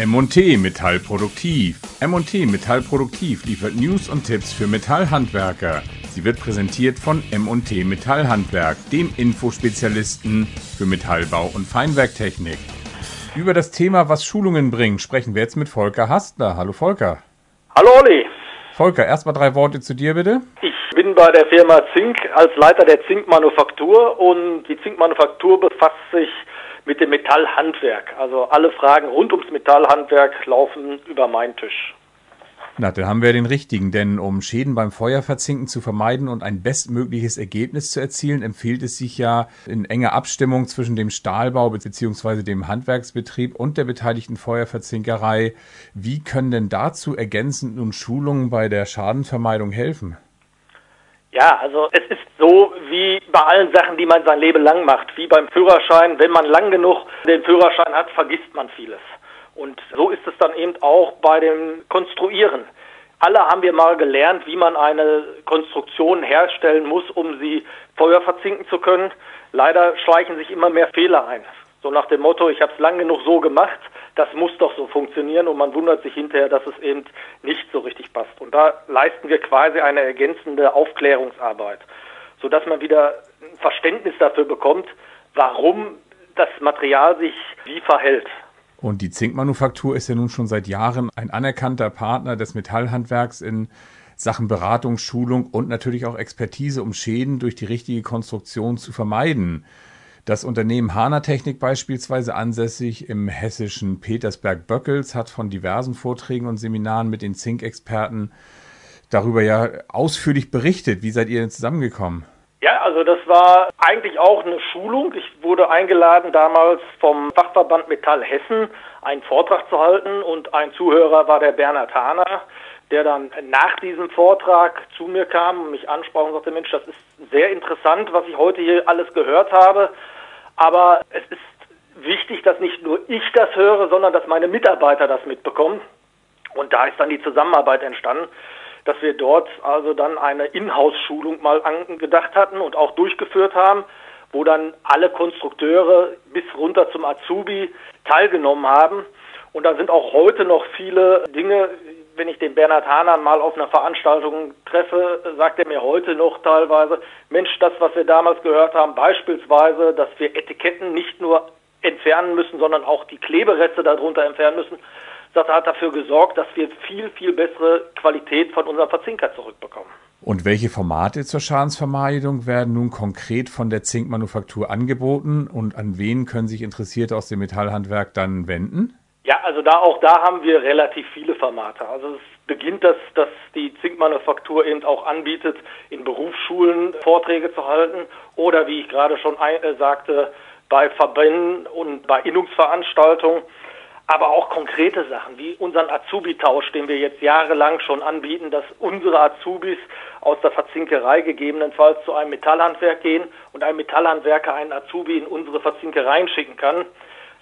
M&T Metallproduktiv. M&T Metallproduktiv liefert News und Tipps für Metallhandwerker. Sie wird präsentiert von M&T Metallhandwerk, dem Infospezialisten für Metallbau und Feinwerktechnik. Über das Thema, was Schulungen bringen, sprechen wir jetzt mit Volker Hastler. Hallo Volker. Hallo Olli. Volker, erstmal drei Worte zu dir bitte. Ich bin bei der Firma Zink als Leiter der Zinkmanufaktur und die Zinkmanufaktur befasst sich mit dem Metallhandwerk. Also alle Fragen rund ums Metallhandwerk laufen über meinen Tisch. Na, dann haben wir den richtigen, denn um Schäden beim Feuerverzinken zu vermeiden und ein bestmögliches Ergebnis zu erzielen, empfiehlt es sich ja in enger Abstimmung zwischen dem Stahlbau bzw. dem Handwerksbetrieb und der beteiligten Feuerverzinkerei. Wie können denn dazu ergänzend nun Schulungen bei der Schadenvermeidung helfen? Ja, also es ist so wie bei allen Sachen, die man sein Leben lang macht, wie beim Führerschein. Wenn man lang genug den Führerschein hat, vergisst man vieles. Und so ist es dann eben auch bei dem Konstruieren. Alle haben wir mal gelernt, wie man eine Konstruktion herstellen muss, um sie Feuer verzinken zu können. Leider schleichen sich immer mehr Fehler ein. So nach dem Motto, ich habe es lang genug so gemacht, das muss doch so funktionieren und man wundert sich hinterher, dass es eben nicht so richtig passt. Und da leisten wir quasi eine ergänzende Aufklärungsarbeit, sodass man wieder ein Verständnis dafür bekommt, warum das Material sich wie verhält. Und die Zinkmanufaktur ist ja nun schon seit Jahren ein anerkannter Partner des Metallhandwerks in Sachen Beratung, Schulung und natürlich auch Expertise, um Schäden durch die richtige Konstruktion zu vermeiden. Das Unternehmen Hana Technik beispielsweise ansässig im hessischen Petersberg-Böckels hat von diversen Vorträgen und Seminaren mit den Zinkexperten darüber ja ausführlich berichtet. Wie seid ihr denn zusammengekommen? Ja, also das war eigentlich auch eine Schulung. Ich wurde eingeladen damals vom Fachverband Metall Hessen, einen Vortrag zu halten und ein Zuhörer war der Bernhard Hahner, der dann nach diesem Vortrag zu mir kam und mich ansprach und sagte, Mensch, das ist sehr interessant, was ich heute hier alles gehört habe, aber es ist wichtig, dass nicht nur ich das höre, sondern dass meine Mitarbeiter das mitbekommen. Und da ist dann die Zusammenarbeit entstanden dass wir dort also dann eine Inhouse-Schulung mal angedacht hatten und auch durchgeführt haben, wo dann alle Konstrukteure bis runter zum Azubi teilgenommen haben. Und da sind auch heute noch viele Dinge, wenn ich den Bernhard Hahn mal auf einer Veranstaltung treffe, sagt er mir heute noch teilweise, Mensch, das, was wir damals gehört haben, beispielsweise, dass wir Etiketten nicht nur entfernen müssen, sondern auch die Klebereste darunter entfernen müssen, das hat dafür gesorgt, dass wir viel, viel bessere Qualität von unserem Verzinker zurückbekommen. Und welche Formate zur Schadensvermeidung werden nun konkret von der Zinkmanufaktur angeboten und an wen können sich Interessierte aus dem Metallhandwerk dann wenden? Ja, also da auch da haben wir relativ viele Formate. Also es beginnt das, dass die Zinkmanufaktur eben auch anbietet, in Berufsschulen Vorträge zu halten oder wie ich gerade schon ein, äh, sagte, bei Verbänden und bei Innungsveranstaltungen aber auch konkrete Sachen wie unseren Azubi-Tausch, den wir jetzt jahrelang schon anbieten, dass unsere Azubis aus der Verzinkerei gegebenenfalls zu einem Metallhandwerk gehen und ein Metallhandwerker einen Azubi in unsere Verzinkereien schicken kann.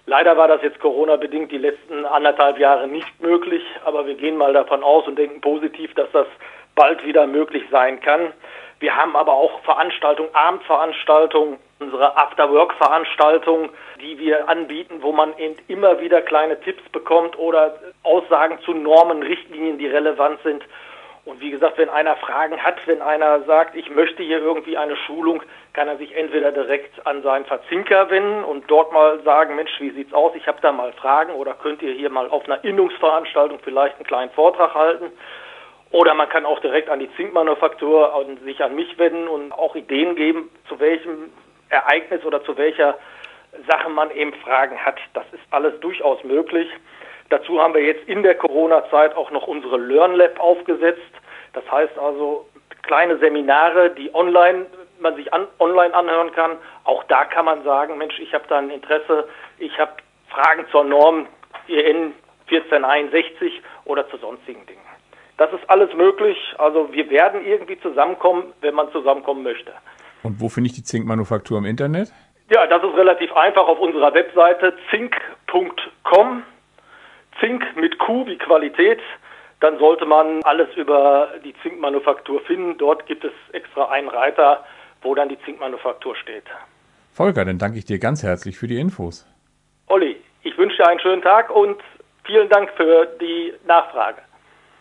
Leider war das jetzt Corona-bedingt die letzten anderthalb Jahre nicht möglich, aber wir gehen mal davon aus und denken positiv, dass das bald wieder möglich sein kann. Wir haben aber auch Veranstaltungen, Abendveranstaltungen, unsere After-Work-Veranstaltungen, die wir anbieten, wo man eben immer wieder kleine Tipps bekommt oder Aussagen zu Normen, Richtlinien, die relevant sind. Und wie gesagt, wenn einer Fragen hat, wenn einer sagt, ich möchte hier irgendwie eine Schulung, kann er sich entweder direkt an seinen Verzinker wenden und dort mal sagen, Mensch, wie sieht's aus? Ich habe da mal Fragen oder könnt ihr hier mal auf einer Innungsveranstaltung vielleicht einen kleinen Vortrag halten? Oder man kann auch direkt an die Zinkmanufaktur und sich an mich wenden und auch Ideen geben, zu welchem Ereignis oder zu welcher Sache man eben Fragen hat. Das ist alles durchaus möglich. Dazu haben wir jetzt in der Corona-Zeit auch noch unsere LearnLab aufgesetzt. Das heißt also kleine Seminare, die online man sich an, online anhören kann. Auch da kann man sagen, Mensch, ich habe da ein Interesse, ich habe Fragen zur Norm EN 1461 oder zu sonstigen Dingen. Das ist alles möglich. Also wir werden irgendwie zusammenkommen, wenn man zusammenkommen möchte. Und wo finde ich die Zinkmanufaktur im Internet? Ja, das ist relativ einfach auf unserer Webseite zink.com. Zink mit Q wie Qualität. Dann sollte man alles über die Zinkmanufaktur finden. Dort gibt es extra einen Reiter, wo dann die Zinkmanufaktur steht. Volker, dann danke ich dir ganz herzlich für die Infos. Olli, ich wünsche dir einen schönen Tag und Vielen Dank für die Nachfrage.